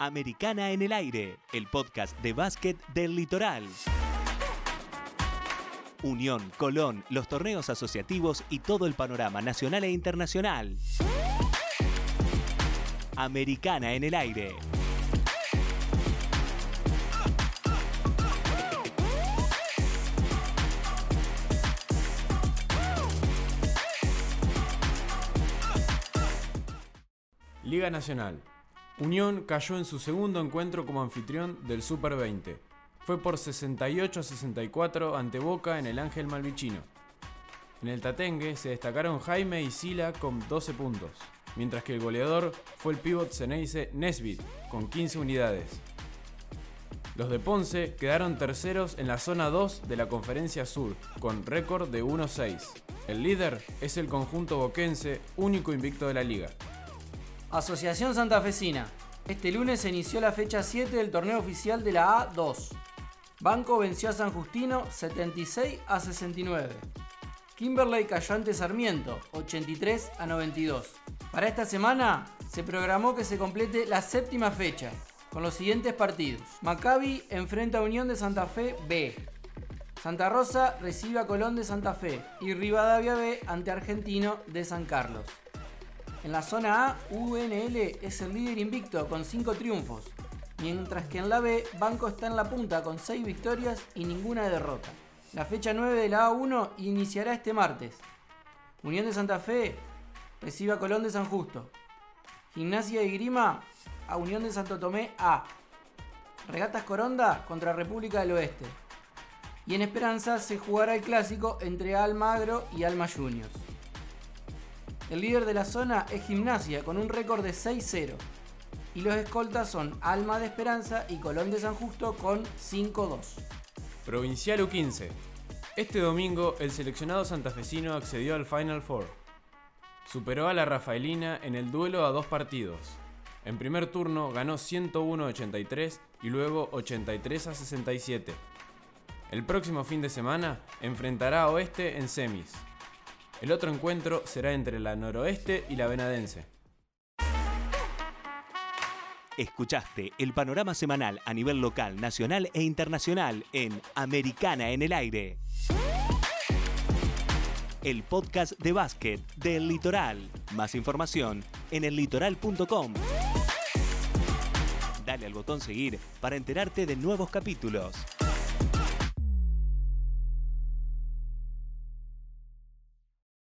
Americana en el aire, el podcast de básquet del litoral. Unión, Colón, los torneos asociativos y todo el panorama nacional e internacional. Americana en el aire. Liga Nacional. Unión cayó en su segundo encuentro como anfitrión del Super 20. Fue por 68 a 64 ante Boca en el Ángel Malvichino. En el Tatengue se destacaron Jaime y Sila con 12 puntos, mientras que el goleador fue el pívot Ceneice Nesbit con 15 unidades. Los de Ponce quedaron terceros en la zona 2 de la Conferencia Sur, con récord de 1-6. El líder es el conjunto boquense, único invicto de la liga. Asociación Santafesina. Este lunes se inició la fecha 7 del torneo oficial de la A2. Banco venció a San Justino 76 a 69. Kimberley cayó ante Sarmiento 83 a 92. Para esta semana se programó que se complete la séptima fecha con los siguientes partidos. Maccabi enfrenta a Unión de Santa Fe B. Santa Rosa recibe a Colón de Santa Fe y Rivadavia B ante Argentino de San Carlos. En la zona A, UNL es el líder invicto con 5 triunfos, mientras que en la B, Banco está en la punta con 6 victorias y ninguna derrota. La fecha 9 de la A1 iniciará este martes. Unión de Santa Fe recibe a Colón de San Justo. Gimnasia y Grima a Unión de Santo Tomé A. Regatas Coronda contra República del Oeste. Y en Esperanza se jugará el clásico entre Almagro y Alma Juniors. El líder de la zona es Gimnasia con un récord de 6-0. Y los escoltas son Alma de Esperanza y Colón de San Justo con 5-2. Provincial U15. Este domingo el seleccionado santafesino accedió al Final Four. Superó a la Rafaelina en el duelo a dos partidos. En primer turno ganó 101-83 y luego 83-67. El próximo fin de semana enfrentará a Oeste en semis. El otro encuentro será entre la Noroeste y la Venadense. Escuchaste el panorama semanal a nivel local, nacional e internacional en Americana en el aire. El podcast de básquet del litoral. Más información en ellitoral.com. Dale al botón seguir para enterarte de nuevos capítulos.